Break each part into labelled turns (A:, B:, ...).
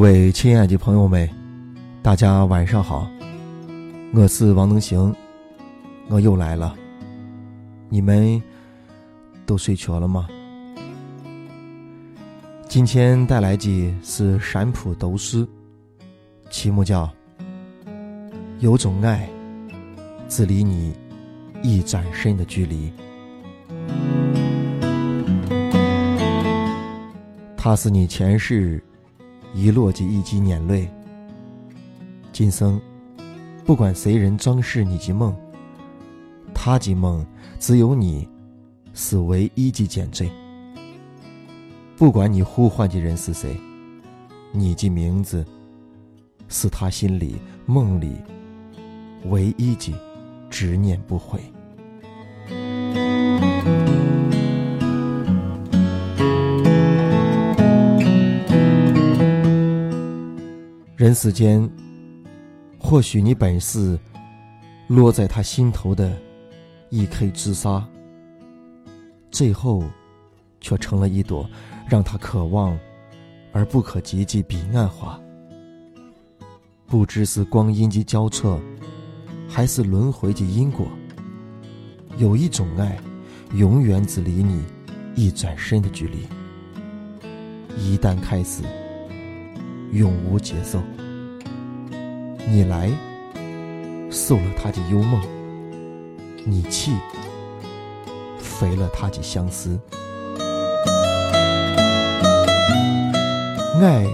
A: 各位亲爱的朋友们，大家晚上好，我是王能行，我又来了。你们都睡着了吗？今天带来的是山普读诗，题目叫《有种爱，只离你一转身的距离》，它是你前世。一落即一滴眼泪。今生，不管谁人装饰你及梦，他及梦只有你，是唯一的点缀。不管你呼唤的人是谁，你的名字，是他心里梦里唯一的执念不悔。人世间，或许你本是落在他心头的一颗朱砂，最后却成了一朵让他渴望而不可及的彼岸花。不知是光阴及交错，还是轮回及因果。有一种爱，永远只离你一转身的距离。一旦开始。永无节奏。你来，受了他的幽梦；你去，肥了他的相思。爱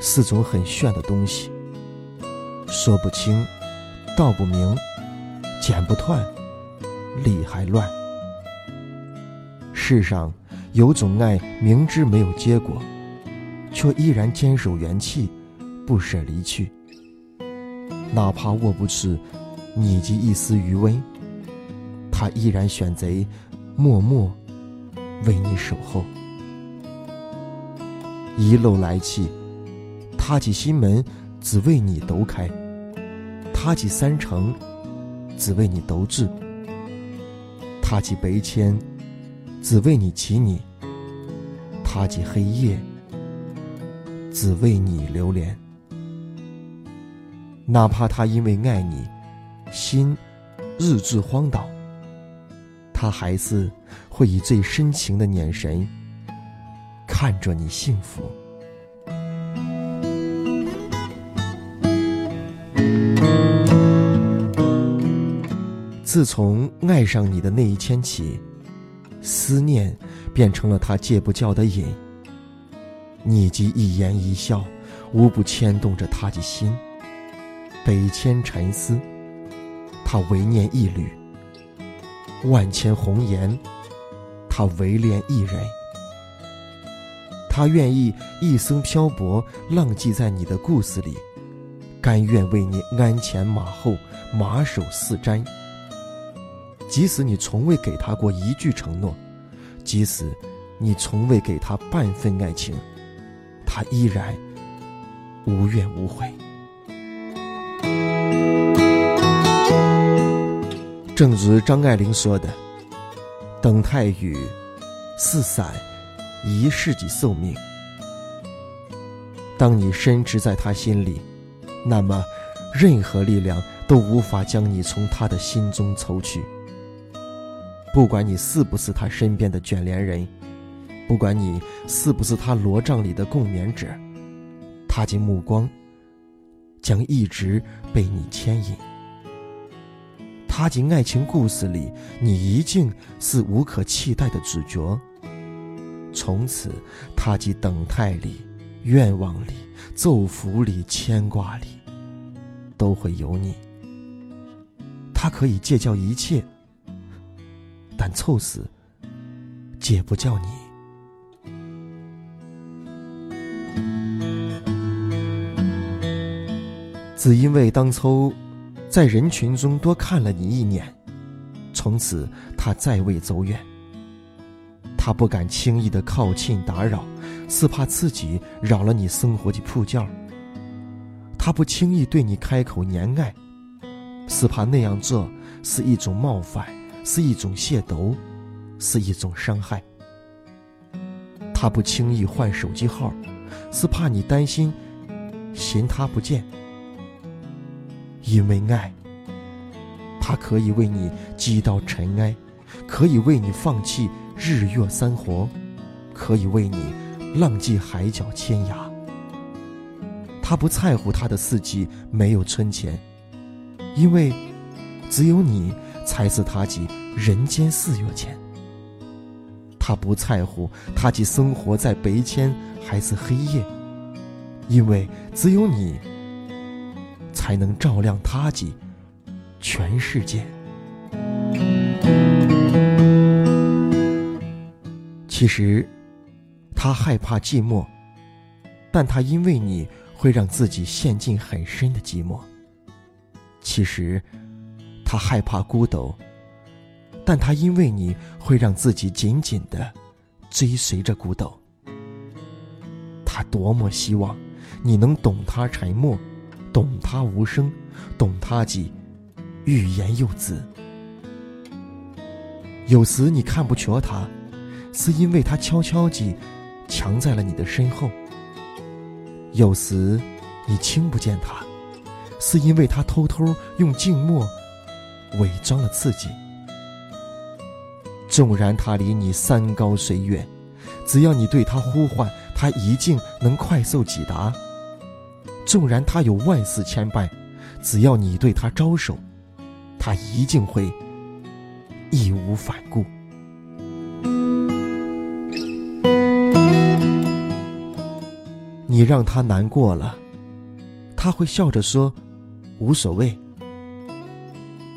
A: 是种很炫的东西，说不清，道不明，剪不断，理还乱。世上有种爱，明知没有结果。却依然坚守元气，不舍离去。哪怕握不住你及一丝余温，他依然选择默默为你守候。一路来去，他起心门只为你抖开，他的山城只为你斗志，他起北迁只为你起你，他起黑夜。只为你流连，哪怕他因为爱你，心日志荒岛，他还是会以最深情的眼神看着你幸福。自从爱上你的那一天起，思念变成了他戒不掉的瘾。你及一言一笑，无不牵动着他的心。北迁沉思，他唯念一缕；万千红颜，他唯恋一人。他愿意一生漂泊，浪迹在你的故事里，甘愿为你鞍前马后，马首是瞻。即使你从未给他过一句承诺，即使你从未给他半分爱情。他依然无怨无悔。正如张爱玲说的：“等太雨四伞一世的寿命。当你深植在他心里，那么任何力量都无法将你从他的心中抽去。不管你是不是他身边的卷帘人。”不管你是不是他罗帐里的共眠者，他的目光将一直被你牵引。他的爱情故事里，你一定是无可替代的主角。从此，他即等待里、愿望里、咒符里、牵挂里，都会有你。他可以戒掉一切，但凑死戒不掉你。只因为当初在人群中多看了你一眼，从此他再未走远。他不敢轻易的靠近打扰，是怕自己扰了你生活的铺垫他不轻易对你开口言爱，是怕那样做是一种冒犯，是一种亵渎，是一种伤害。他不轻易换手机号，是怕你担心，嫌他不见。因为爱，他可以为你击倒尘埃，可以为你放弃日月三活，可以为你浪迹海角天涯。他不在乎他的四季没有春钱，因为只有你才是他及人间四月钱。他不在乎他既生活在白天还是黑夜，因为只有你才能照亮他及全世界。其实，他害怕寂寞，但他因为你会让自己陷进很深的寂寞。其实，他害怕孤独。但他因为你会让自己紧紧的追随着孤岛。他多么希望你能懂他沉默，懂他无声，懂他的欲言又止。有时你看不着他，是因为他悄悄地藏在了你的身后；有时你听不见他，是因为他偷偷用静默伪装了自己。纵然他离你山高水远，只要你对他呼唤，他一定能快速抵达；纵然他有万丝牵绊，只要你对他招手，他一定会义无反顾。你让他难过了，他会笑着说：“无所谓。”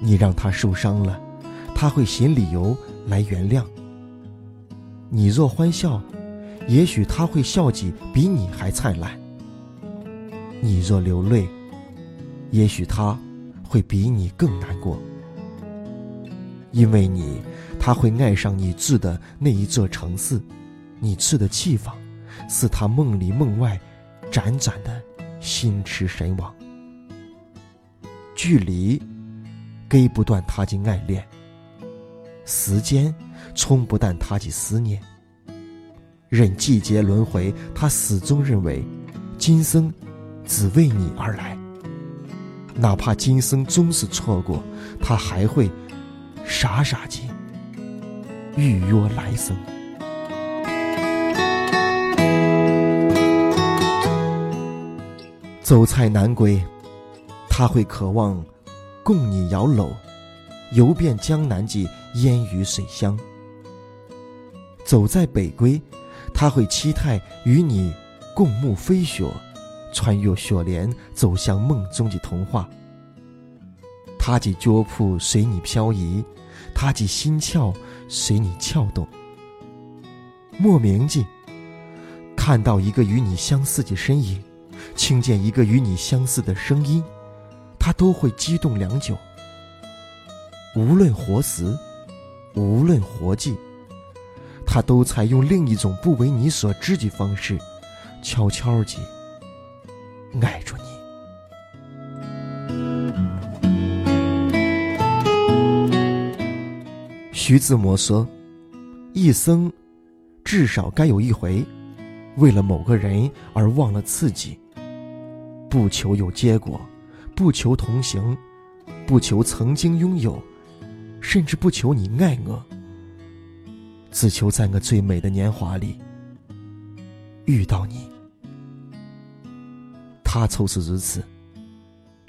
A: 你让他受伤了，他会寻理由。来原谅。你若欢笑，也许他会笑起比你还灿烂；你若流泪，也许他会比你更难过。因为你，他会爱上你住的那一座城市，你住的地方，是他梦里梦外辗转的心驰神往。距离，割不断他的爱恋。时间冲不淡他的思念，任季节轮回，他始终认为，今生只为你而来。哪怕今生终是错过，他还会傻傻的预约来生。走菜南归，他会渴望共你摇橹。游遍江南的烟雨水乡，走在北归，他会期待与你共沐飞雪，穿越雪莲，走向梦中的童话。他的脚步随你漂移，他的心窍随你跳动。莫名的看到一个与你相似的身影，听见一个与你相似的声音，他都会激动良久。无论活时，无论活计，他都采用另一种不为你所知的方式，悄悄地爱着你。徐志摩说：“一生至少该有一回，为了某个人而忘了自己。不求有结果，不求同行，不求曾经拥有。”甚至不求你爱我，只求在我最美的年华里遇到你。他就是如此，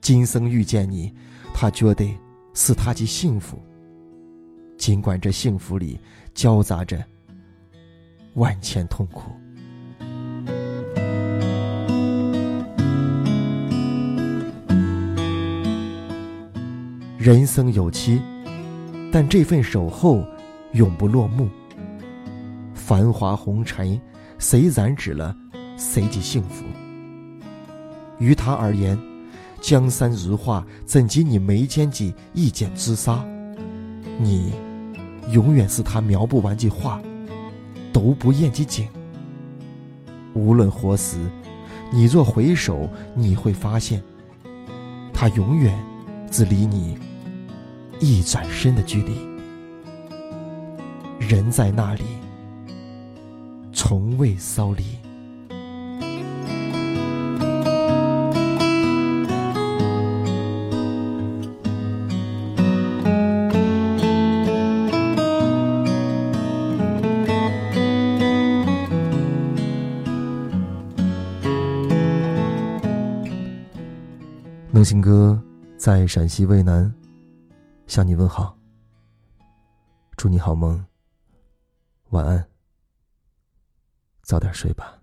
A: 今生遇见你，他觉得是他的幸福。尽管这幸福里交杂着万千痛苦。人生有期。但这份守候，永不落幕。繁华红尘，谁染指了谁的幸福？于他而言，江山如画，怎及你眉间几一剪之砂？你，永远是他描不完的画，读不厌的景。无论何时，你若回首，你会发现，他永远只离你。一转身的距离，人在那里，从未稍离。梦醒哥在陕西渭南向你问好。祝你好梦，晚安，早点睡吧。